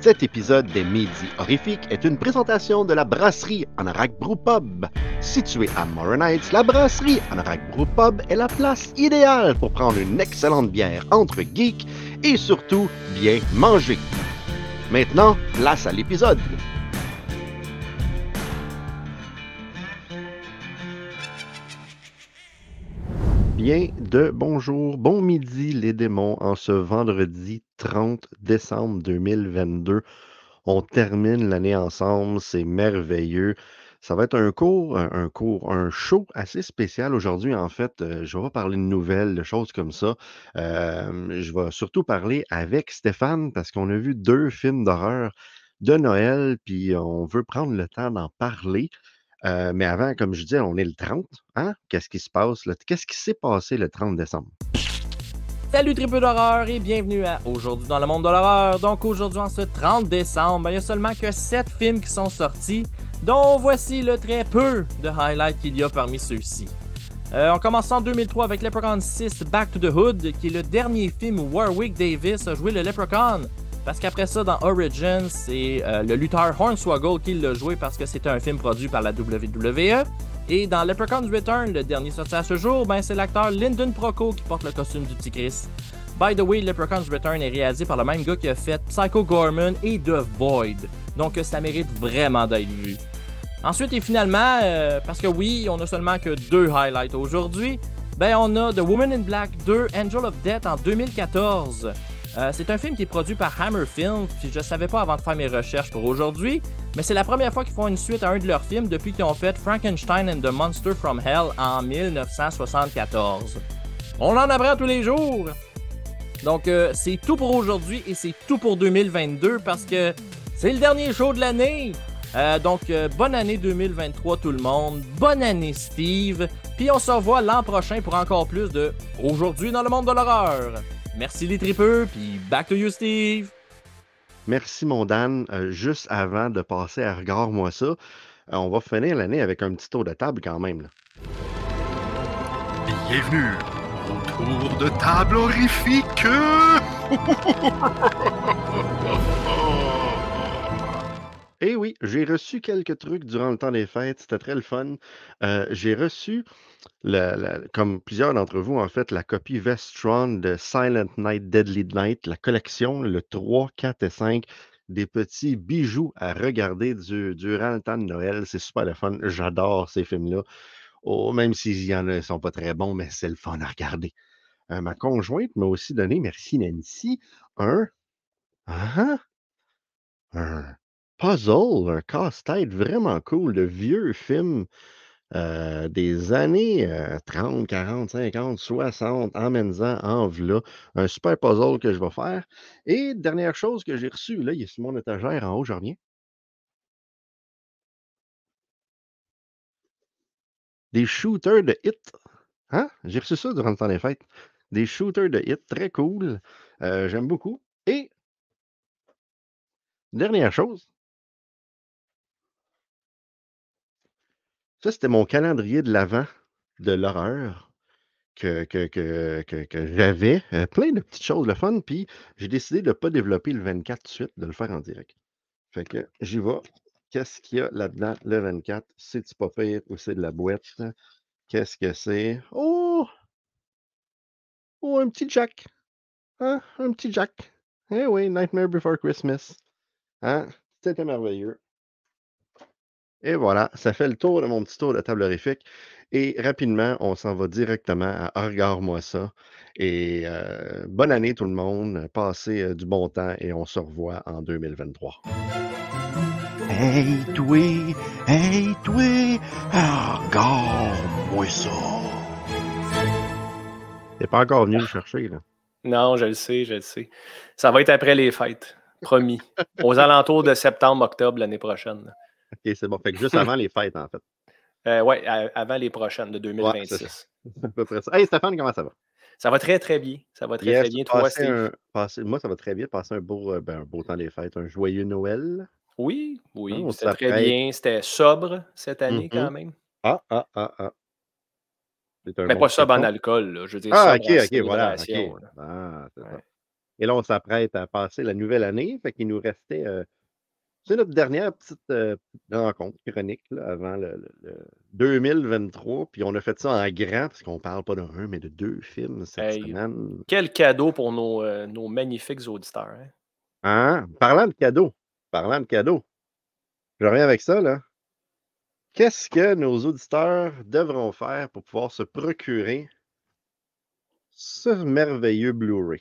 Cet épisode des Midi Horrifiques est une présentation de la brasserie Anorak Pub. Située à Morin Heights, la brasserie Anorak Pub est la place idéale pour prendre une excellente bière entre geeks et surtout bien manger. Maintenant, place à l'épisode. De bonjour, bon midi les démons en ce vendredi 30 décembre 2022. On termine l'année ensemble, c'est merveilleux. Ça va être un cours, un cours, un show assez spécial aujourd'hui. En fait, euh, je vais parler de nouvelles, de choses comme ça. Euh, je vais surtout parler avec Stéphane parce qu'on a vu deux films d'horreur de Noël, puis on veut prendre le temps d'en parler. Euh, mais avant, comme je disais, on est le 30. Hein? Qu'est-ce qui se passe? Qu'est-ce qui s'est passé le 30 décembre? Salut triple d'horreur et bienvenue à Aujourd'hui dans le monde de l'horreur. Donc aujourd'hui en ce 30 décembre, ben, il y a seulement que 7 films qui sont sortis, dont voici le très peu de highlights qu'il y a parmi ceux-ci. Euh, on commence en 2003 avec Leprechaun 6 Back to the Hood, qui est le dernier film où Warwick Davis a joué le Leprechaun. Parce qu'après ça, dans Origins, c'est euh, le lutteur Hornswoggle qui l'a joué parce que c'était un film produit par la WWE. Et dans Leprechaun's Return, le dernier sorti à ce jour, ben, c'est l'acteur Lyndon Proco qui porte le costume du petit Chris. By the way, Leprechaun's Return est réalisé par le même gars qui a fait Psycho Gorman et The Void. Donc ça mérite vraiment d'être vu. Ensuite et finalement, euh, parce que oui, on a seulement que deux highlights aujourd'hui, ben on a The Woman in Black 2 Angel of Death en 2014. Euh, c'est un film qui est produit par Hammer Films, puis je savais pas avant de faire mes recherches pour aujourd'hui, mais c'est la première fois qu'ils font une suite à un de leurs films depuis qu'ils ont fait Frankenstein and the Monster from Hell en 1974. On en apprend tous les jours! Donc euh, c'est tout pour aujourd'hui et c'est tout pour 2022 parce que c'est le dernier show de l'année! Euh, donc, bonne année 2023 tout le monde. Bonne année Steve. Puis on se revoit l'an prochain pour encore plus de Aujourd'hui dans le monde de l'horreur. Merci les tripeux, puis back to you Steve. Merci, mon Dan. Euh, juste avant de passer à Regarde-moi ça, euh, on va finir l'année avec un petit tour de table quand même. là. Bienvenue au tour de table horrifique. Eh oui, j'ai reçu quelques trucs durant le temps des fêtes, c'était très le fun. Euh, j'ai reçu, comme plusieurs d'entre vous, en fait, la copie Vestron de Silent Night, Deadly Night, la collection, le 3, 4 et 5, des petits bijoux à regarder du- durant le temps de Noël. C'est super le fun. J'adore ces films-là. Oh, même s'ils y sont pas très bons, mais c'est le fun à regarder. Euh, ma conjointe m'a aussi donné, merci Nancy, un, ah, un puzzle, un casse-tête vraiment cool de vieux films euh, des années euh, 30, 40, 50, 60. Emmène-en en v'là. Un super puzzle que je vais faire. Et dernière chose que j'ai reçue, là, il est sur mon étagère en haut, je reviens. Des shooters de hit. Hein? J'ai reçu ça durant le temps des fêtes. Des shooters de hit, très cool. Euh, J'aime beaucoup. Et dernière chose, ça c'était mon calendrier de l'avant de l'horreur que, que, que, que, j'avais. Euh, plein de petites choses, le fun. Puis j'ai décidé de ne pas développer le 24 tout de suite, de le faire en direct. Fait que j'y vais. Qu'est-ce qu'il y a là-dedans, le 24? C'est-tu pas pire ou c'est de la boîte? Qu'est-ce que c'est? Oh! Oh, un petit Jack! Hein? Un petit Jack! Eh oui, Nightmare Before Christmas. Hein? C'était merveilleux. Et voilà, ça fait le tour de mon petit tour de table horrifique. Et rapidement, on s'en va directement à Regarde-moi ça. Et euh, bonne année tout le monde. Passez euh, du bon temps et on se revoit en 2023. Hey toi, hey toi, regarde-moi ça. T'es pas encore venu le chercher, là. Non, je le sais, je le sais. Ça va être après les fêtes, promis. Aux alentours de septembre-octobre l'année prochaine. là. Ok, c'est bon. Fait que juste avant les fêtes, en fait. Euh, ouais, à- avant les prochaines de Ouais, c'est 2026. C'est à peu près ça. Hey Stéphane, comment ça va? ça va très, très bien. Ça va très, Yes, très bien. Toi, un- moi, ça va très bien. Passer un beau, euh, ben, un beau temps des fêtes, un joyeux Noël. Oui, oui, on c'était très bien. C'était sobre cette année quand Mhm. même. Ah, ah, ah, ah. Mais bon pas sobre en alcool, là. Je veux dire, Ah, ok, ok, voilà. Ah, ça. Ouais. Et là, on s'apprête à passer la nouvelle année. Fait qu'il nous restait. euh, c'est notre dernière petite, euh, rencontre chronique là, avant le, le- le 2023. Puis on a fait ça en grand, parce qu'on parle pas d'un, mais de deux films cette Hey. semaine. Quel cadeau pour nos, euh, nos magnifiques auditeurs. hein? Hein? Parlant de cadeaux. Parlant de cadeaux. Je reviens avec ça, là. Qu'est-ce que nos auditeurs devront faire pour pouvoir se procurer ce merveilleux Blu-ray?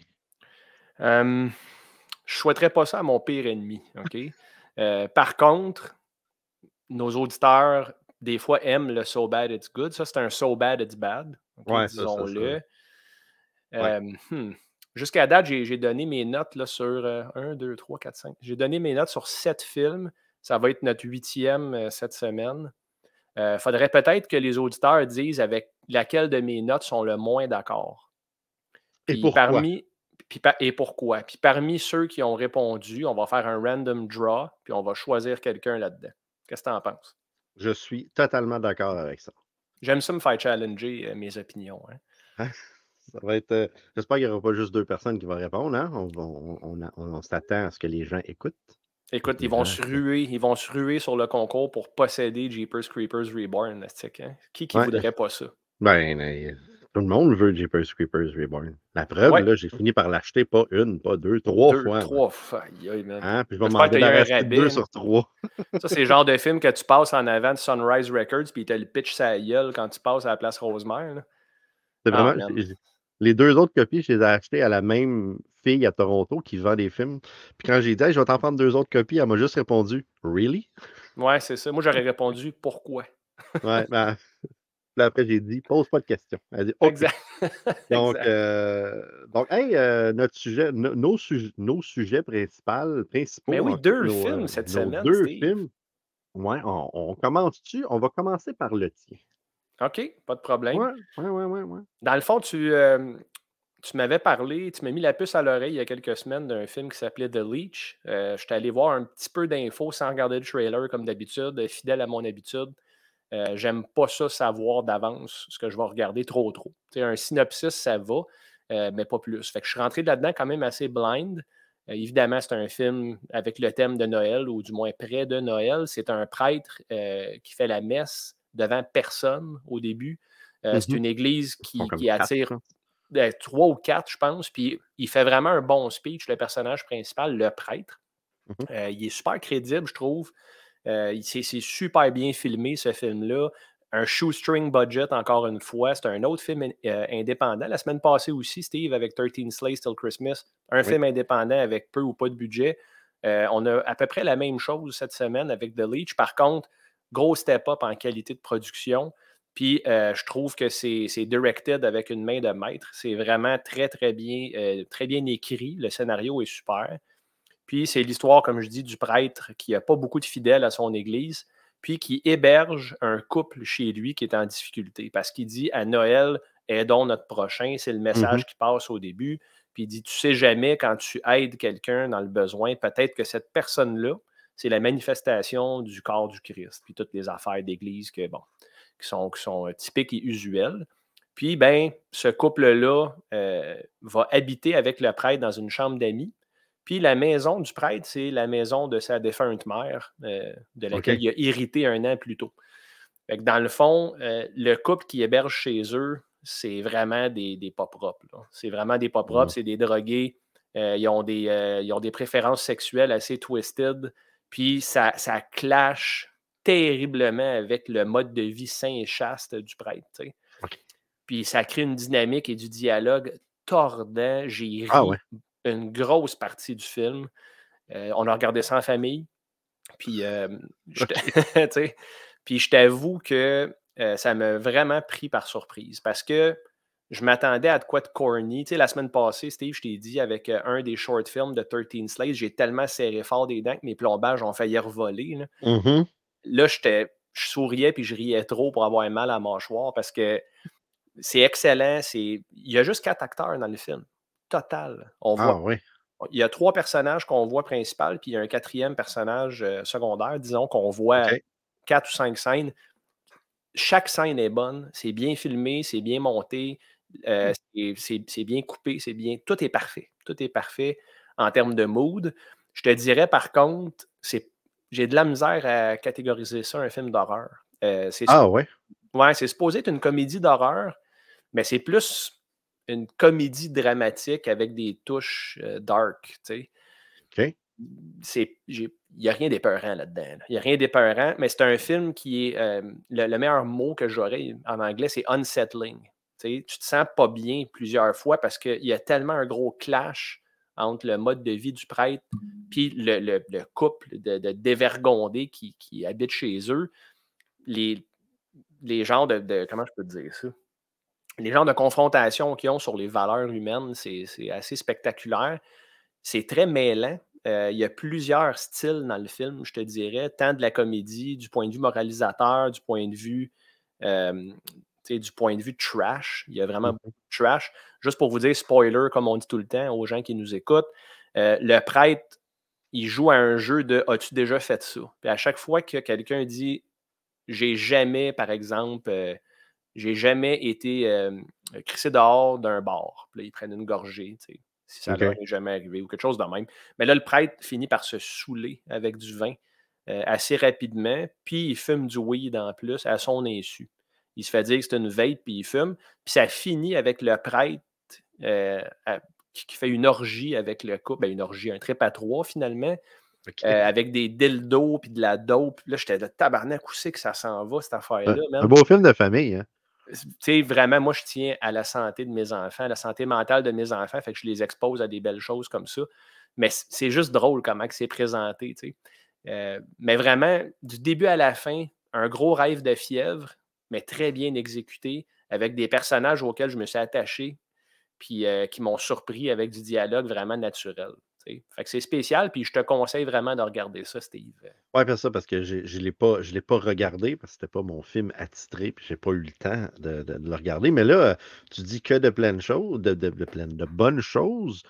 Euh, je souhaiterais pas ça à mon pire ennemi. OK? Euh, par contre, nos auditeurs, des fois, aiment le so bad it's good. Ça, c'est un so bad it's bad. Ouais, Disons-le. Ouais. Euh, hmm. Jusqu'à date, j'ai donné mes notes là, sur 1, 2, 3, 4, 5. J'ai donné mes notes sur sept films. Ça va être notre huitième euh, cette semaine. Il faudrait peut-être que les auditeurs disent avec laquelle de mes notes sont le moins d'accord. Et pourquoi? parmi- puis et pourquoi? Puis parmi ceux qui ont répondu, on va faire un random draw, puis on va choisir quelqu'un là-dedans. Qu'est-ce que tu en penses? Je suis totalement d'accord avec ça. J'aime ça me faire challenger euh, mes opinions. hein. Ça va être. euh, J'espère qu'il n'y aura pas juste deux personnes qui vont répondre. Hein? On, va- on- on a- on s'attend à ce que les gens écoutent. Écoute, ils vont se ruer, ils vont se ruer sur le concours pour posséder Jeepers Creepers Reborn. hein? Qui qui Ouais. voudrait pas ça? Ben, tout le monde veut Jeepers Creepers Reborn. La preuve, Ouais. là, j'ai fini par l'acheter pas une, pas deux, trois Deux, fois. là. trois fois. Man. Hein? Puis je vais m'en débarrasser deux hein. sur trois. Ça, c'est le genre de film que tu passes en avant de Sunrise Records, puis te le pitch sa gueule quand tu passes à la place Rosemère. C'est Ah, vraiment. j'ai- Les deux autres copies, je les ai achetées à la même fille à Toronto qui vend des films. Puis quand j'ai dit, Hey, je vais t'en prendre deux autres copies, elle m'a juste répondu, Really? Ouais, c'est ça. Moi, j'aurais répondu pourquoi. Ouais, ben. Puis après, j'ai dit, pose pas de questions. Elle a dit, OK. Exact. Donc, Exact. euh, donc hey, euh, notre sujet, no- nos, sujets, nos sujets principaux, principaux. Mais oui, en deux nos, films cette semaine, Deux Steve. films. Ouais, on, on commence-tu? On va commencer par le tien. OK, pas de problème. Ouais, ouais, ouais, ouais. ouais. Dans le fond, tu, euh, tu m'avais parlé, tu m'as mis la puce à l'oreille il y a quelques semaines d'un film qui s'appelait The Leech. Euh, je suis allé voir un petit peu d'infos sans regarder le trailer comme d'habitude, fidèle à mon habitude. Euh, J'aime pas ça savoir d'avance ce que je vais regarder trop trop. Tu sais, un synopsis, ça va, euh, mais pas plus. Fait que je suis rentré là-dedans quand même assez blind. Euh, évidemment, c'est un film avec le thème de Noël, ou du moins près de Noël. C'est un prêtre qui fait la messe devant personne au début. Euh, C'est une église qui, attire trois ou quatre, je pense. Puis il fait vraiment un bon speech, le personnage principal, le prêtre. Mhm. Euh, il est super crédible, je trouve. Euh, c'est c'est super bien filmé, ce film-là. Un shoestring budget, encore une fois. C'est un autre film euh, indépendant. La semaine passée aussi, Steve, avec 13 Slays Till Christmas. Un Oui. film indépendant avec peu ou pas de budget. Euh, on a à peu près la même chose cette semaine avec The Leech. Par contre, gros step-up en qualité de production. Puis euh, je trouve que c'est directed avec une main de maître. C'est vraiment très, très bien, euh, très bien écrit. Le scénario est super. Puis c'est l'histoire, comme je dis, du prêtre qui n'a pas beaucoup de fidèles à son église, puis qui héberge un couple chez lui qui est en difficulté. Parce qu'il dit à Noël, aidons notre prochain. C'est le message qui passe au début. Puis il dit, tu sais jamais quand tu aides quelqu'un dans le besoin, peut-être que cette personne-là, c'est la manifestation du corps du Christ. Puis toutes les affaires d'église que, bon, qui sont, qui sont euh, typiques et usuelles. Puis, ben, ce couple-là euh, va habiter avec le prêtre dans une chambre d'amis. Puis la maison du prêtre, c'est la maison de sa défunte mère, euh, de laquelle il a hérité un an plus tôt. Fait que dans le fond, euh, le couple qui héberge chez eux, c'est vraiment des, des pas propres. C'est vraiment des pas propres, Mhm. c'est des drogués. Euh, ils, ont des, ils ont des préférences sexuelles assez twisted. Puis ça, ça clash terriblement avec le mode de vie sain et chaste du prêtre. Puis ça crée une dynamique et du dialogue tordant. J'ai ri Ah ouais. Une grosse partie du film. Euh, on a regardé ça en famille. Puis, euh, je puis t'avoue que euh, ça m'a vraiment pris par surprise parce que je m'attendais à de quoi de corny. Tu sais, la semaine passée, Steve, je t'ai dit, avec un des short films de 13 Slays, j'ai tellement serré fort des dents que mes plombages ont failli revoler. Là, Mhm. Là, j'étais, je souriais puis je riais trop pour avoir mal à la mâchoire parce que c'est excellent. C'est... Il y a juste quatre acteurs dans le film. Total. On voit Ah oui. il y a trois personnages qu'on voit principal, puis il y a un quatrième personnage euh, secondaire, disons, qu'on voit quatre ou cinq scènes. Chaque scène est bonne, c'est bien filmé, c'est bien monté, euh, c'est- c'est bien coupé, c'est bien. Tout est parfait. tout est parfait en termes de mood. Je te dirais par contre, c'est j'ai de la misère à catégoriser ça un film d'horreur. Euh, ah ouais? Ouais, c'est supposé être une comédie d'horreur, mais c'est plus une comédie dramatique avec des touches euh, dark, tu sais. OK. Il n'y a rien d'épeurant là-dedans. Il n'y a rien d'épeurant, mais c'est un film qui est. Euh, le, meilleur mot que j'aurais en anglais, c'est unsettling. Tu te sens pas bien plusieurs fois parce qu'il y a tellement un gros clash entre le mode de vie du prêtre puis le, couple de, dévergondés qui, qui habitent chez eux. Les, les genres de, Comment je peux te dire ça? Les genres de confrontation qu'ils ont sur les valeurs humaines, c'est assez spectaculaire. C'est très mêlant. Euh, il y a plusieurs styles dans le film, je te dirais, tant de la comédie, du point de vue moralisateur, du point de vue euh, du point de vue trash. Il y a vraiment beaucoup de trash. Juste pour vous dire, spoiler, comme on dit tout le temps aux gens qui nous écoutent, euh, le prêtre, il joue à un jeu de As-tu déjà fait ça? Puis à chaque fois que quelqu'un dit J'ai jamais, par exemple, euh, j'ai jamais été euh, crissé dehors d'un bar. Puis là, ils prennent une gorgée, si ça okay. leur est jamais arrivé ou quelque chose de même. Mais là, le prêtre finit par se saouler avec du vin assez rapidement, puis il fume du weed en plus à son insu il se fait dire que c'est une veille, puis il fume. Puis ça finit avec le prêtre euh, qui fait une orgie avec le couple, ben une orgie, un trip à trois finalement, euh, avec des dildos puis de la dope. Là, j'étais de tabarnak, où c'est que ça s'en va, cette affaire-là. Un, beau film de famille. Hein? Sais, vraiment, moi, je tiens à la santé de mes enfants, à la santé mentale de mes enfants, fait que je les expose à des belles choses comme ça. Mais c'est juste drôle comment c'est présenté, tu sais. Euh, mais vraiment, du début à la fin, un gros rêve de fièvre, mais très bien exécuté, avec des personnages auxquels je me suis attaché, puis euh, qui m'ont surpris avec du dialogue vraiment naturel. Fait que c'est spécial, puis je te conseille vraiment de regarder ça, Steve. Oui, bien ça, parce que je ne l'ai pas, pas regardé, parce que c'était pas mon film attitré, puis j'ai pas eu le temps de, le regarder. Mais là, tu dis que de pleines choses, de, de, de bonnes choses.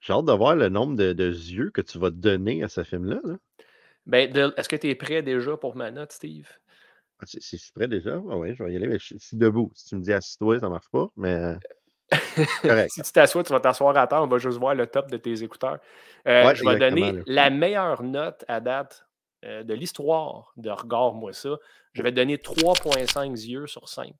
J'ai hâte de voir le nombre de, yeux que tu vas donner à ce film-là. Ben, est-ce que tu es prêt déjà pour ma note, Steve? Ah, c'est je suis prêt déjà? Ah oui, je vais y aller, mais je, suis debout. Si tu me dis assis-toi, ça ne marche pas, mais si tu t'assois, tu vas t'asseoir à terre, on va juste voir le top de tes écouteurs. Euh, je vais donner la meilleure note à date euh, de l'histoire de Regarde-moi ça. Je vais donner 3,5 yeux sur 5.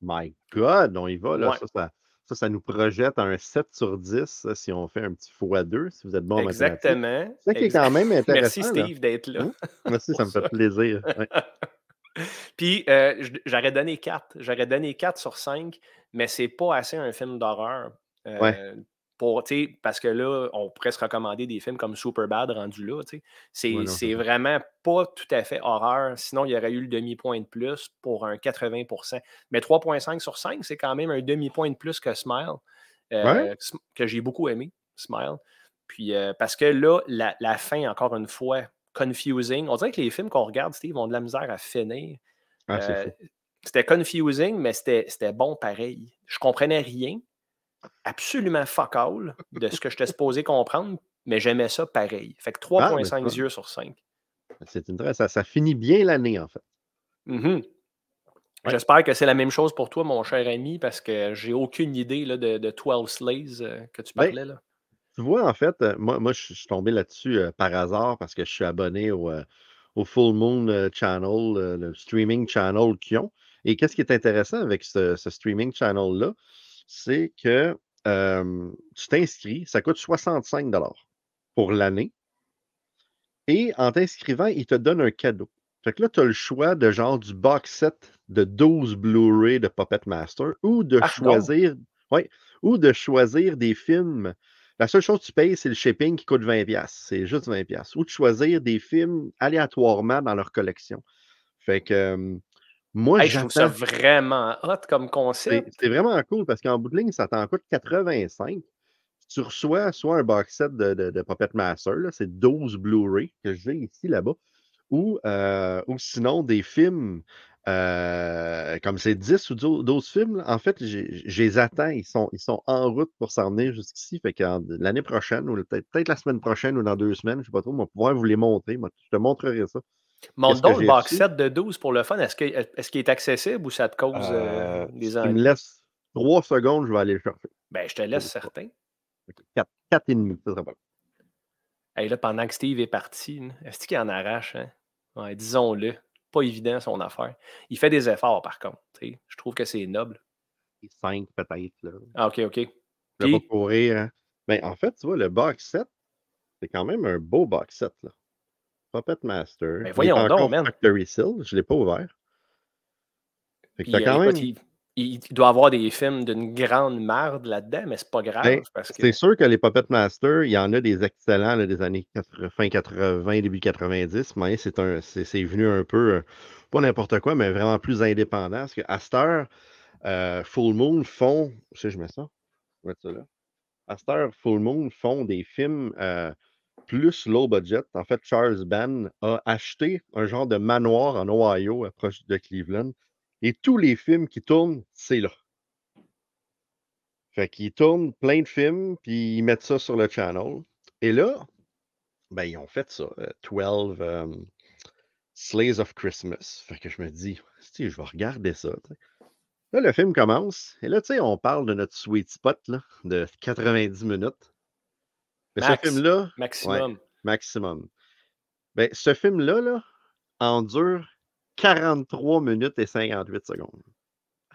My God, on y va. Là. Ça, ça, nous projette un 7 sur 10 si on fait un petit x2, si vous êtes bon Exactement. C'est ça qui est quand même intéressant. Merci Steve d'être là. Hein? Merci, ça me fait plaisir. Puis, euh, j'aurais donné 4. J'aurais donné 4 sur 5, mais c'est pas assez un film d'horreur. Euh, pour, parce que là, on pourrait se recommander des films comme Superbad rendu là. C'est vraiment pas tout à fait horreur. Sinon, il y aurait eu le demi-point de plus pour un 80% Mais 3,5 sur 5, c'est quand même un demi-point de plus que Smile, euh, que j'ai beaucoup aimé, Smile. Puis, parce que là, la fin, encore une fois, confusing. On dirait que les films qu'on regarde, Steve, ont de la misère à finir. Ah, euh, c'était confusing, mais c'était bon pareil. Je comprenais rien, absolument fuck all de ce que je j'étais supposé comprendre, mais j'aimais ça pareil. Fait que 3,5 ah, yeux sur 5. C'est intéressant. Ça, finit bien l'année, en fait. Mm-hmm. J'espère que c'est la même chose pour toi, mon cher ami, parce que j'ai aucune idée là, de, de 12 Slays euh, que tu ben, parlais. là. Tu vois, en fait, euh, moi, moi je suis tombé là-dessus euh, par hasard parce que je suis abonné au, euh, Full Moon Channel, le streaming channel qu'ils ont. Et qu'est-ce qui est intéressant avec ce, streaming channel-là, c'est que tu t'inscris, ça coûte 65 pour l'année. Et en t'inscrivant, ils te donnent un cadeau. Fait que là, tu as le choix de genre du box set de 12 Blu-ray de Puppet Master ou de choisir. ou de choisir des films la seule chose que tu payes, c'est le shipping qui coûte 20$. C'est juste 20$. Ou de choisir des films aléatoirement dans leur collection. Fait que moi, je trouve ça vraiment hot comme concept. C'est vraiment cool parce qu'en bout de ligne, ça t'en coûte 85. Tu reçois soit un box set de, de, Puppet Master, c'est 12 Blu-ray que j'ai ici, là-bas, ou, euh, ou sinon des films euh, comme c'est 10 ou 12 films, en fait, je les attends. Ils sont, ils sont en route pour s'en venir jusqu'ici. Fait que l'année prochaine, ou peut-être la semaine prochaine ou dans deux semaines, je ne sais pas trop, on va pouvoir vous les montrer. je te montrerai ça. Montre donc le box set de 12 pour le fun. Est-ce qu'il est, accessible ou ça te cause euh, euh, des ennuis? Tu me laisses trois secondes, je vais aller le chercher. Ben, je te laisse certain. 4, 4 et demi, ça serait pas. Hey, là, pendant que Steve est parti, est-ce qu'il en arrache? Hein? Ouais, disons-le. Pas évident son affaire. Il fait des efforts, par contre. Je trouve que c'est noble. 5 peut-être. là. Ah, OK, OK. Je vais pas Puis, courir. hein. Ben, en fait, tu vois, le box set, c'est quand même un beau box set. Là. Puppet Master. Ben, il est voyons donc, man. Factory Seal. Je ne l'ai pas ouvert. Fait que puis, t'as euh, quand écoute, même. Il- il doit avoir des films d'une grande merde là-dedans, mais c'est pas grave. Ben, parce que c'est sûr que les Puppet Master, il y en a des excellents là, des années 80, fin 80, début 90, mais c'est un, c'est, c'est venu un peu, euh, pas n'importe quoi, mais vraiment plus indépendant. Parce cette heure, euh, Full Moon font, je sais, je mets ça, je vais mettre ça là. À heure, Full Moon font des films euh, plus low budget. En fait, Charles Band a acheté un genre de manoir en Ohio, euh, proche de Cleveland, et tous les films qui tournent, c'est là. Fait qu'ils tournent plein de films, puis ils mettent ça sur le channel. Et là, ben, ils ont fait ça. euh, 12 euh, Slays of Christmas. Fait que je me dis, si je vais regarder ça. Là, le film commence. Et là, tu sais, on parle de notre sweet spot là, de 90 minutes. Mais Max. ce film-là, maximum. maximum. Ben, ce film-là, là, en dure 43 minutes et 58 secondes.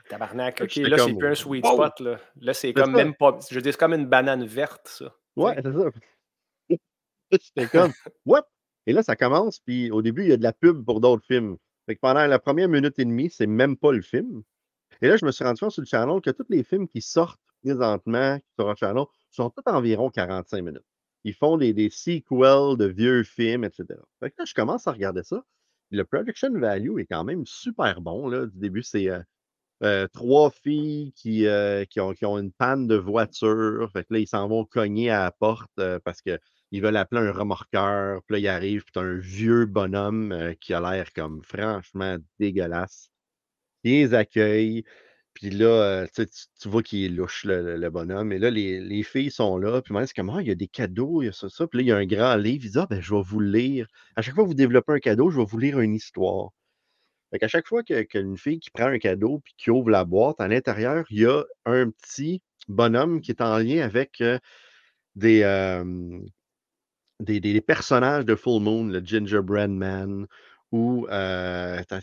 Tabarnak, OK, là, c'est plus un sweet wow! spot. Là, là c'est comme ça. même pas. Je veux dire, c'est comme une banane verte, ça. Ouais, c'est ça. J'étais comme, what? Et là, ça commence, puis au début, il y a de la pub pour d'autres films. Fait que pendant la première minute et demie, c'est même pas le film. Et là, je me suis rendu compte sur le channel que tous les films qui sortent présentement sur le channel sont tous environ 45 minutes. Ils font des, des sequels de vieux films, etc. Fait que là, je commence à regarder ça. Le production value est quand même super bon. Là. Du début, c'est euh, euh, trois filles qui, euh, qui, ont, une panne de voiture. Fait que là, ils s'en vont cogner à la porte parce qu'ils veulent appeler un remorqueur. Puis là, ils arrivent, puis un vieux bonhomme qui a l'air comme franchement dégueulasse. Il les accueille. Puis là, euh, tu, vois qu'il est louche, le, bonhomme. Et là, les, les filles sont là. Puis moi, c'est comme, ah, il y a des cadeaux, il y a ça, ça. Puis là, il y a un grand livre. Il dit, ah, ben, je vais vous lire. À chaque fois que vous développez un cadeau, je vais vous lire une histoire. Fait qu'à chaque fois qu'une fille qui prend un cadeau puis qui ouvre la boîte, à l'intérieur, il y a un petit bonhomme qui est en lien avec euh, des, euh, des, personnages de Full Moon, le Gingerbread Man, ou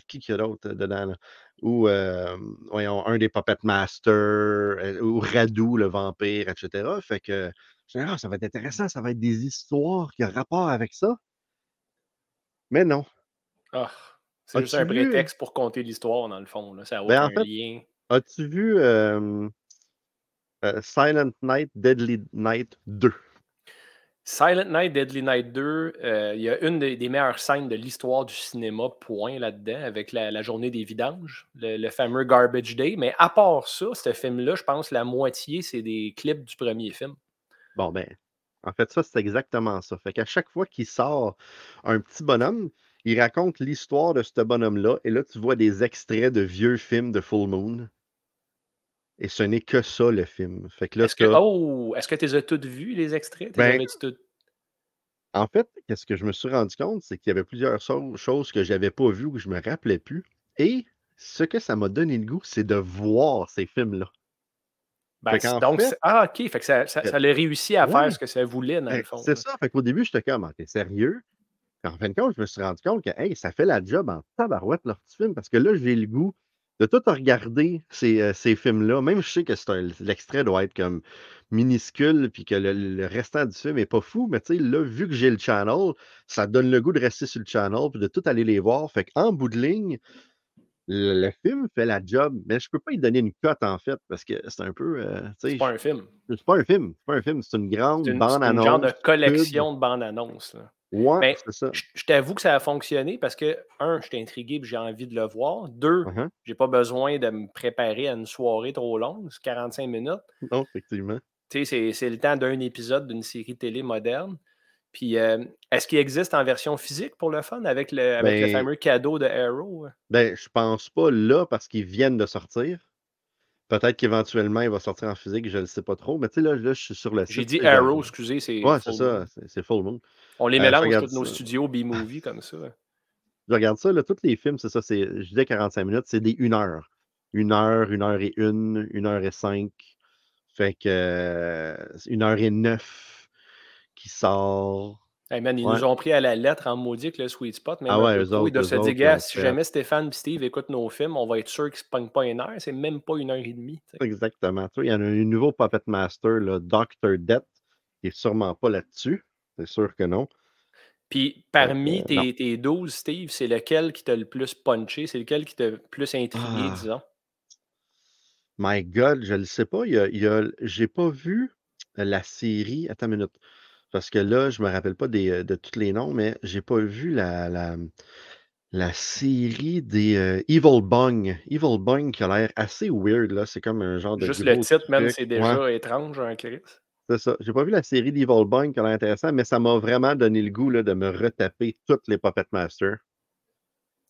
qui qu'il y a d'autre dedans? là? Ou euh, voyons, un des Puppet Masters, euh, ou Radu, le vampire, etc. Fait que ah, ça va être intéressant, ça va être des histoires qui ont rapport avec ça. Mais non. Ah, c'est juste un vu? prétexte pour compter l'histoire, dans le fond. Là. Ça n'a Ben, aucun en fait, lien. As-tu vu euh, euh, Silent Night, Deadly Night 2? Silent Night, Deadly Night 2, euh, il y a une des, meilleures scènes de l'histoire du cinéma, point là-dedans, avec la, journée des vidanges, le, le fameux Garbage Day. Mais à part ça, ce film-là, je pense la moitié, c'est des clips du premier film. Bon, ben, en fait, ça, c'est exactement ça. Fait qu'à chaque fois qu'il sort un petit bonhomme, il raconte l'histoire de ce bonhomme-là. Et là, tu vois des extraits de vieux films de Full Moon. Et ce n'est que ça, le film. Fait que là, Est-ce que, oh, est-ce que tu les as toutes vues, les extraits? Ben, toutes- En fait, qu'est-ce que je me suis rendu compte, c'est qu'il y avait plusieurs so- choses que j'avais pas vues ou que je me rappelais plus. Et ce que ça m'a donné le goût, c'est de voir ces films-là. Ben, donc, fait- ah, ok, fait que ça, ça, ça l'a réussi à Ouais. faire ce que ça voulait, dans Ben, le fond. c'est là. ça. Fait qu'au début, j'étais comme, t'es sérieux? Puis en fin de compte, je me suis rendu compte que hey, ça fait la job en tabarouette, leur petit film, parce que là, j'ai le goût de tout regarder ces, euh, ces films-là. Même je sais que l'extrait doit être comme minuscule, puis que le, le restant du film est pas fou, mais tu sais, là, vu que j'ai le channel, ça donne le goût de rester sur le channel, puis de tout aller les voir. Fait qu'en bout de ligne, le, le film fait la job, mais je peux pas y donner une cote, en fait, parce que c'est un peu, euh, C'est pas un film. c'est pas un film, c'est pas un film, c'est une grande C'est une, c'est une bande-annonce. genre de pub. collection de bandes annonces. là. Ouais, Mais c'est ça. je, je t'avoue que ça a fonctionné parce que, un, j'étais intrigué et j'ai envie de le voir. Deux, Uh-huh. j'ai pas besoin de me préparer à une soirée trop longue, c'est 45 minutes. Non, effectivement. Tu sais, c'est- c'est le temps d'un épisode d'une série télé moderne. Puis, euh, est-ce qu'il existe en version physique pour le fun avec le, avec le Ben, fameux cadeau de Arrow? ben, je pense pas là parce qu'ils viennent de sortir. Peut-être qu'éventuellement, il va sortir en physique, je ne sais pas trop. Mais tu sais, là, là, je suis sur le J'ai site. dit sais, je- Arrow, excusez, c'est. Ouais, c'est ça, c'est Full Moon. On les Euh, mélange regarde tous nos studios B-Movie comme ça. Je regarde ça, là, tous les films, c'est ça, c'est, je disais 45 minutes, c'est des 1 heure. Une heure, une heure et une, une heure et cinq. Fait que euh, c'est une heure et neuf qui sort. Hey man, ils Ouais. nous ont pris à la lettre en maudit avec le sweet spot. Mais Ah ouais, le eux ils doivent se dire, gars, euh, si jamais Stéphane et Steve écoutent nos films, on va être sûr qu'ils ne se pognent pas une heure. C'est même pas une heure et demie. Exactement. Il y en a un nouveau Puppet Master, là, Dr. Death, qui est sûrement pas là-dessus. C'est sûr que non. Puis parmi euh, tes, tes 12, Steve, c'est lequel qui t'a le plus punché? C'est lequel qui t'a le plus intrigué, Ah. disons? My God, je le sais pas. Il y a, il y a- j'ai pas vu la série. Attends une minute. Parce que là, je me rappelle pas des, euh, de tous les noms, mais j'ai pas vu la, la, la série des euh, Evil Bung. Evil Bung qui a l'air assez weird, là. C'est comme un genre de. Juste le titre, truc. c'est Ouais, déjà étrange, un Chris. c'est ça. J'ai pas vu la série d'Evil Bung qui a l'air intéressant, mais ça m'a vraiment donné le goût là, de me retaper toutes les Puppet Masters.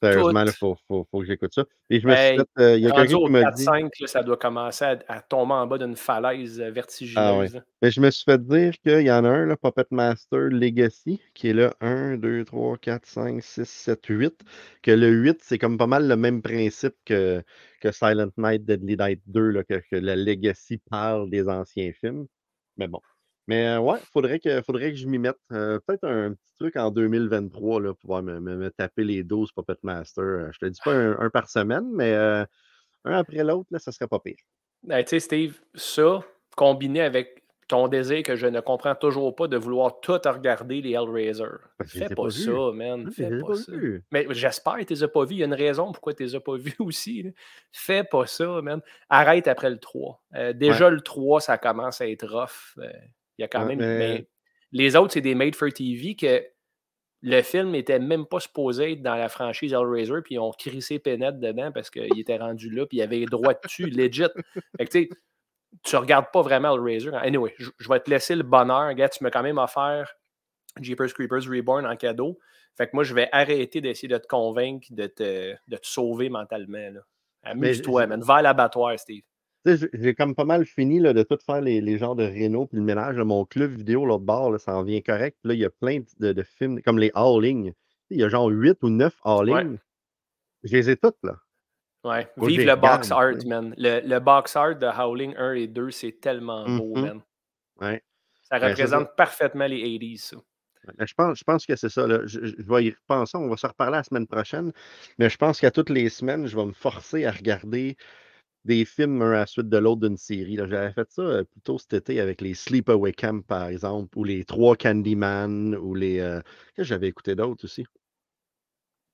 Sérieusement, il faut, faut, faut que j'écoute ça. Et je me suis fait. euh, Il y a quelqu'un qui m'a dit. 4-5, là, ça doit commencer à, à tomber en bas d'une falaise euh, Ah vertigineuse. là. Mais je me suis fait dire qu'il y en a un, là, Puppet Master Legacy, qui est là 1, 2, 3, 4, 5, 6, 7, 8. Que le 8, c'est comme pas mal le même principe que, que Silent Night, Deadly Night 2, là, que, que le Legacy parle des anciens films. Mais bon. Mais euh, ouais, faudrait que, faudrait que je m'y mette. Euh, Peut-être un petit truc en 2023, là, pour pouvoir me, me- me taper les 12 Puppet Master. Je te dis pas un, un par semaine, mais euh, un après l'autre, là, ça serait pas pire. Ben, tu sais, Steve, ça, combiné avec ton désir que je ne comprends toujours pas de vouloir tout regarder les Hellraiser. Les Fais ai pas pas ça, man. Fais pas pas ça. Mais j'espère que tu les as pas vus. Il y a une raison pourquoi tu les as pas vus aussi. là. Fais pas ça, man. Arrête après le 3. Euh, Ouais, déjà, le 3, ça commence à être rough. Il y a quand ouais, même. mais Mais les autres, c'est des made for TV que le film était même pas supposé être dans la franchise Hellraiser, puis ils ont crissé Pénètre dedans parce qu'il était rendu là, puis il avait les droits dessus, legit. Fait que, tu sais, tu regardes pas vraiment Hellraiser. Anyway, je, je vais te laisser le bonheur. Gars, tu m'as quand même offert Jeepers Creepers Reborn en cadeau. Fait que moi, je vais arrêter d'essayer de te convaincre de te, de te sauver mentalement. Amuse-toi, man. Va à l'abattoir, Steve. J'ai comme pas mal fini là, de tout faire les, les genres de réno puis le ménage mon club vidéo l'autre bord, là, ça en vient correct. Là, il y a plein de, de films comme les Howling. Il y a genre 8 ou 9 Ouais. Howling. Je les ai toutes là. Ouais. Vive le box art, man. Le, le box art de Howling 1 et 2, c'est tellement beau, Mhm. man. Ouais. Ça Ben, représente parfaitement les 80s, ça. Ben, Je pense, je pense que c'est ça. Là. Je- je vais y repenser. On va se reparler la semaine prochaine. Mais je pense qu'à toutes les semaines, je vais me forcer à regarder des films un à la suite de l'autre d'une série. J'avais fait ça euh, plus tôt cet été avec les Sleepaway Camp, par exemple, ou les Trois Candyman, ou les. euh, Qu'est-ce que j'avais écouté d'autres aussi?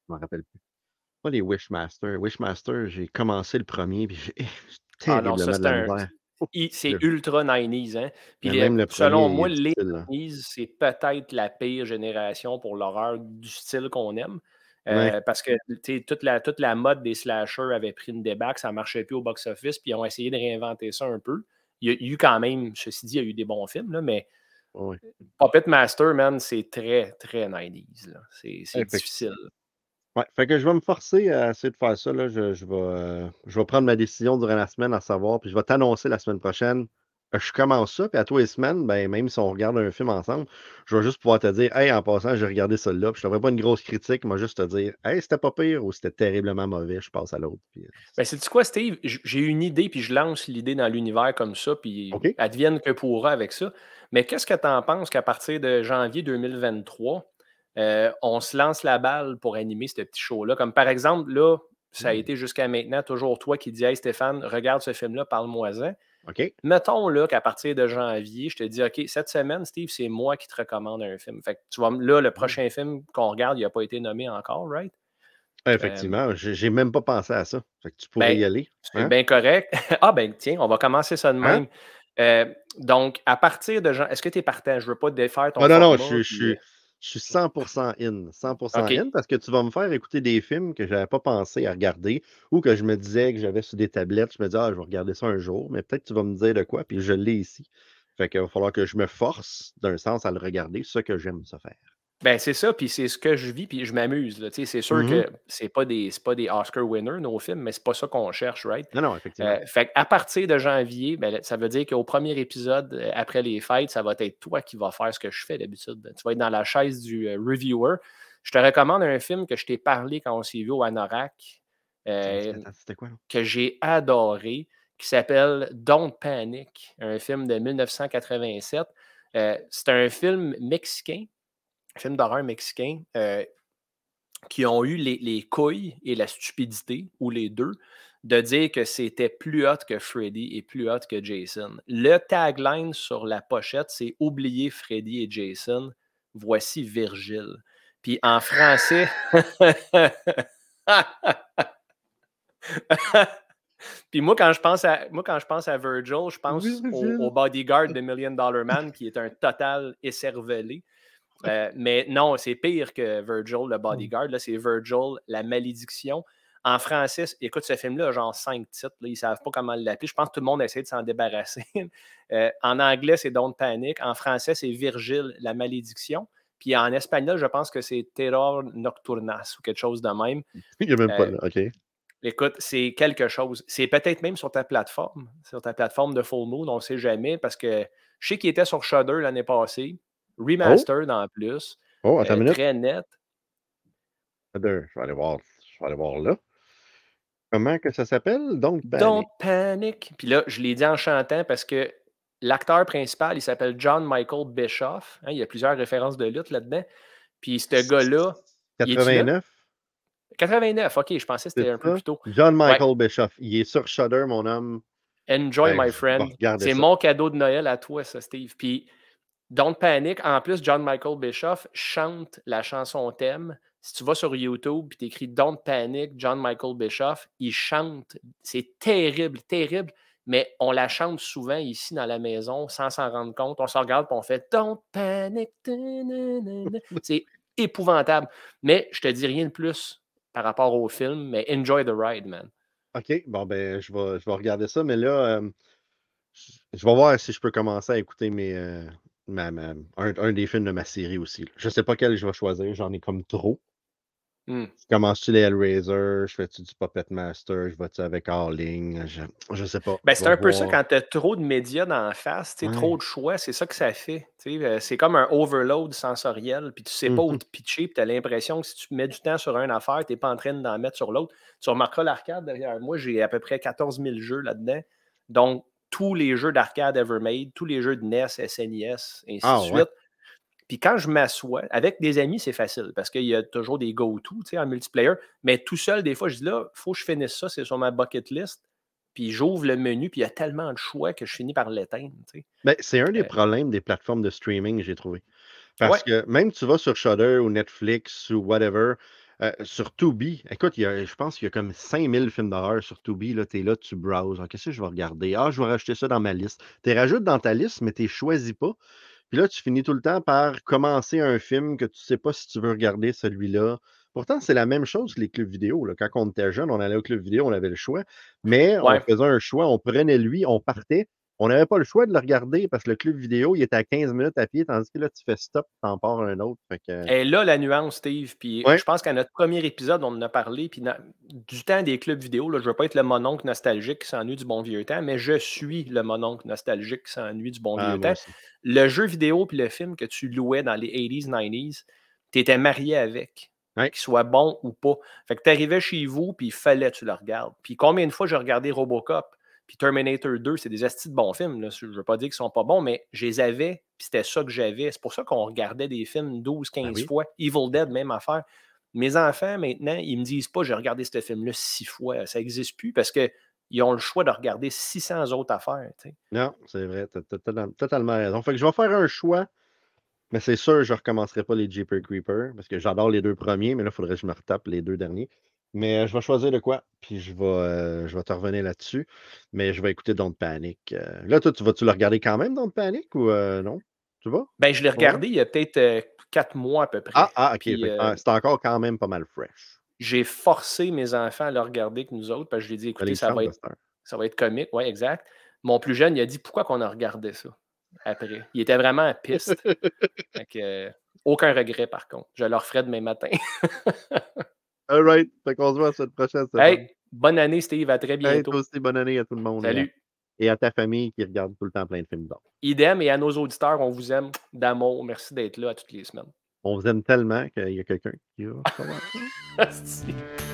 Je m'en rappelle plus. Pas les Wishmaster. Wishmaster, j'ai commencé le premier, puis j'ai Ah non, ça, c'est un. ultra 90s, hein. Puis Mais les- même le selon moi, les difficile. là. 90s, c'est peut-être la pire génération pour l'horreur du style qu'on aime. Ouais. Euh, parce que toute la, toute la mode des slashers avait pris une débarque, ça ne marchait plus au box-office, puis ils ont essayé de réinventer ça un peu. Il y a eu quand même, ceci dit, il y a eu des bons films, là, mais. Puppet Master, man, c'est très, très 90s. là. C'est que- difficile. Ouais, fait que je vais me forcer à essayer de faire ça. Là. Je, je vais, euh, je vais prendre ma décision durant la semaine à savoir, puis je vais t'annoncer la semaine prochaine. Je commence ça, puis à tous les semaines, ben, même si on regarde un film ensemble, je vais juste pouvoir te dire Hey, en passant, j'ai regardé ça là, puis je ne ferai pas une grosse critique, moi juste te dire Hey, c'était pas pire ou c'était terriblement mauvais, je passe à l'autre. Ben, c'est quoi, Steve? J'ai une idée, puis je lance l'idée dans l'univers comme ça, puis OK. advienne que pourra avec ça. Mais qu'est-ce que tu en penses qu'à partir de janvier 2023, euh, on se lance la balle pour animer ce petit show-là? Comme par exemple, là, ça a Hmm. été jusqu'à maintenant toujours toi qui dis Hey Stéphane, regarde ce film-là, parle-moi-en. OK. Mettons là qu'à partir de janvier, je te dis OK, cette semaine, Steve, c'est moi qui te recommande un film. Fait que tu vois, là, le prochain film qu'on regarde, il n'a pas été nommé encore, right? Ah, Effectivement, j'ai j'ai même pas pensé à ça. Fait que tu pourrais Ben, y aller. C'est hein? bien correct. ah, ben tiens, on va commencer ça de Hein? même. Euh, donc, à partir de jan- Est-ce que tu es partant? Je ne veux pas défaire ton Ah non, non, je, suis- je, puis, euh, suis- je suis 100% in. 100% OK. in parce que tu vas me faire écouter des films que j'avais pas pensé à regarder ou que je me disais que j'avais sur des tablettes. Je me disais, ah, je vais regarder ça un jour, mais peut-être que tu vas me dire de quoi, puis je l'ai ici. Fait qu'il va falloir que je me force, d'un sens, à le regarder, ce que j'aime ça faire. Ben, c'est ça, puis c'est ce que je vis, puis je m'amuse. là. Tu sais, C'est sûr Mhm. que c'est pas des c'est pas des Oscar winners, nos films, mais c'est pas ça qu'on cherche, right? Non, non, effectivement. Euh, fait à partir de janvier, ben, là, ça veut dire qu'au premier épisode, euh, après les fêtes, ça va être toi qui vas faire ce que je fais d'habitude. Tu vas être dans la chaise du euh, reviewer. Je te recommande un film que je t'ai parlé quand on s'est vu au Anorak, euh, Attends, C'était quoi, là? que j'ai adoré, qui s'appelle Don't Panic, un film de 1987. Euh, c'est un film mexicain, film d'horreur mexicain, euh, qui ont eu les, les, couilles et la stupidité, ou les deux, de dire que c'était plus hot que Freddy et plus hot que Jason. Le tagline sur la pochette, c'est Oubliez Freddy et Jason, voici Virgile. Puis en français. Puis moi, quand je pense à moi, quand je pense à Virgil, je pense au, bodyguard de Million Dollar Man, qui est un total écervelé. Euh, mais non, c'est pire que Virgil, le bodyguard. Là, c'est Virgil, la malédiction. En français, écoute, ce film-là, genre cinq titres. ils ne savent pas comment l'appeler. Je pense que tout le monde essaie de s'en débarrasser. Euh, en anglais, c'est Don't Panic. En français, c'est Virgile, la malédiction. Puis en espagnol, je pense que c'est Terror Nocturnas ou quelque chose de même. Il n'y a même pas euh, OK. Écoute, c'est quelque chose. C'est peut-être même sur ta plateforme, sur ta plateforme de Full Moon, on ne sait jamais, parce que je sais qu'il était sur Shudder l'année passée, oh! remastered en plus. Oh, attends euh, minute. Très net. Shudder, je vais aller voir, je vais aller voir là. Comment que ça s'appelle? Don't Panic. Don't Panic. Puis là, je l'ai dit en chantant parce que l'acteur principal, il s'appelle John Michael Bischoff. Hein, il y a plusieurs références de lutte là-dedans. Puis ce gars-là. 89? 89, ok, je pensais que c'était un peu plus tôt. John Michael Bischoff. Il est sur Shudder, mon homme. Enjoy, my friend. C'est mon cadeau de Noël à toi, ça, Steve. Puis, Don't Panic. En plus, John Michael Bischoff chante la chanson thème. Si tu vas sur YouTube et tu écris Don't Panic, John Michael Bischoff, il chante. C'est terrible, terrible mais on la chante souvent ici dans la maison sans s'en rendre compte. On se regarde et on fait Don't panic. C'est épouvantable. Mais je te dis rien de plus par rapport au film, mais enjoy the ride, man. OK, bon, ben, je vais, je vais regarder ça, mais là, euh, je vais voir si je peux commencer à écouter mes, euh, un, des films de ma série aussi. Je ne sais pas quel je vais choisir, j'en ai comme trop. Mmh. Commences-tu les Hellraiser? Je fais-tu du Puppet Master? Je vais-tu avec Arling? Je, je sais pas. Ben, c'est un peu ça quand tu as trop de médias dans la face, trop de choix, c'est ça que ça fait. Euh, c'est comme un overload sensoriel, puis tu sais pas où mmh te pitcher, puis tu as l'impression que si tu mets du temps sur une affaire, tu n'es pas en train d'en mettre sur l'autre. Tu remarqueras l'arcade derrière moi, j'ai à peu près 14 000 jeux là-dedans. Donc, tous les jeux d'arcade ever made, tous les jeux de NES, SNES, ainsi ah, de suite. Puis quand je m'assois, avec des amis, c'est facile parce qu'il y a toujours des go-to en multiplayer. Mais tout seul, des fois, je dis là, il faut que je finisse ça, c'est sur ma bucket list. Puis j'ouvre le menu, puis il y a tellement de choix que je finis par l'éteindre. Ben, c'est un des euh problèmes des plateformes de streaming, j'ai trouvé. Parce que même tu vas sur Shudder ou Netflix ou whatever, euh, sur Tubi, écoute, je pense qu'il y a comme 5000 films d'horreur sur Tubi. Tu es là, tu browses. Ah, qu'est-ce que je vais regarder? Ah, je vais rajouter ça dans ma liste. Tu rajoutes dans ta liste, mais tu ne choisis pas. Puis là, tu finis tout le temps par commencer un film que tu ne sais pas si tu veux regarder celui-là. Pourtant, c'est la même chose que les clubs vidéo. Là. Quand on était jeune, on allait au club vidéo, on avait le choix. Mais on faisait un choix, on prenait lui, on partait. On n'avait pas le choix de le regarder parce que le club vidéo, il était à 15 minutes à pied, tandis que là, tu fais stop, tu en pars un autre. Et là, la nuance, Steve. Puis je pense qu'à notre premier épisode, on en a parlé. Puis du temps des clubs vidéo, là, je ne veux pas être le mononcle nostalgique qui s'ennuie du bon vieux temps, mais je suis le mononcle nostalgique qui s'ennuie du bon ah, vieux temps. Le jeu vidéo puis le film que tu louais dans les 80s, 90s, tu étais marié avec. Qu'il soit bon ou pas. Fait que tu arrivais chez vous, puis il fallait que tu le regardes. Puis combien de fois j'ai regardé Robocop? Puis Terminator 2, c'est des astis de bons films. Je ne veux pas dire qu'ils sont pas bons, mais je les avais, puis c'était ça que j'avais. C'est pour ça qu'on regardait des films 12, 15 ben fois. Evil Dead, même affaire. Mes enfants, maintenant, ils me disent pas j'ai regardé ce film-là six fois. Ça n'existe plus parce qu'ils ont le choix de regarder 600 autres affaires. Non, c'est vrai. Tu as, totalement raison. Fait que je vais faire un choix, mais c'est sûr, je ne recommencerai pas les Jeeper Creeper parce que j'adore les deux premiers, mais là, il faudrait que je me retape les deux derniers. Mais euh, je vais choisir de quoi, puis je vais, euh, je vais te revenir là-dessus. Mais je vais écouter Don't Panic. Euh. là, toi, tu vas-tu le regarder quand même, Don't Panic, ou non? Tu vas? Ben, je l'ai regardé il y a peut-être quatre mois à peu près. Ah, ah ok. Ah, c'est encore quand même pas mal fresh. J'ai forcé mes enfants à le regarder que nous autres, parce que je lui ai dit, écoutez, ça va, être, ça va être comique. Oui, exact. Mon plus jeune, il a dit, pourquoi qu'on a regardé ça après? Il était vraiment à piste. aucun regret, par contre. Je le referai demain matin. All right. Fait qu'on se voit à cette prochaine semaine. Hey, bonne année, Steve. À très bientôt. Hey, toi aussi, bonne année à tout le monde. Salut. Et à ta famille qui regarde tout le temps plein de films d'or. Idem. Et à nos auditeurs, on vous aime d'amour. Merci d'être là à toutes les semaines. On vous aime tellement qu'il y a quelqu'un qui va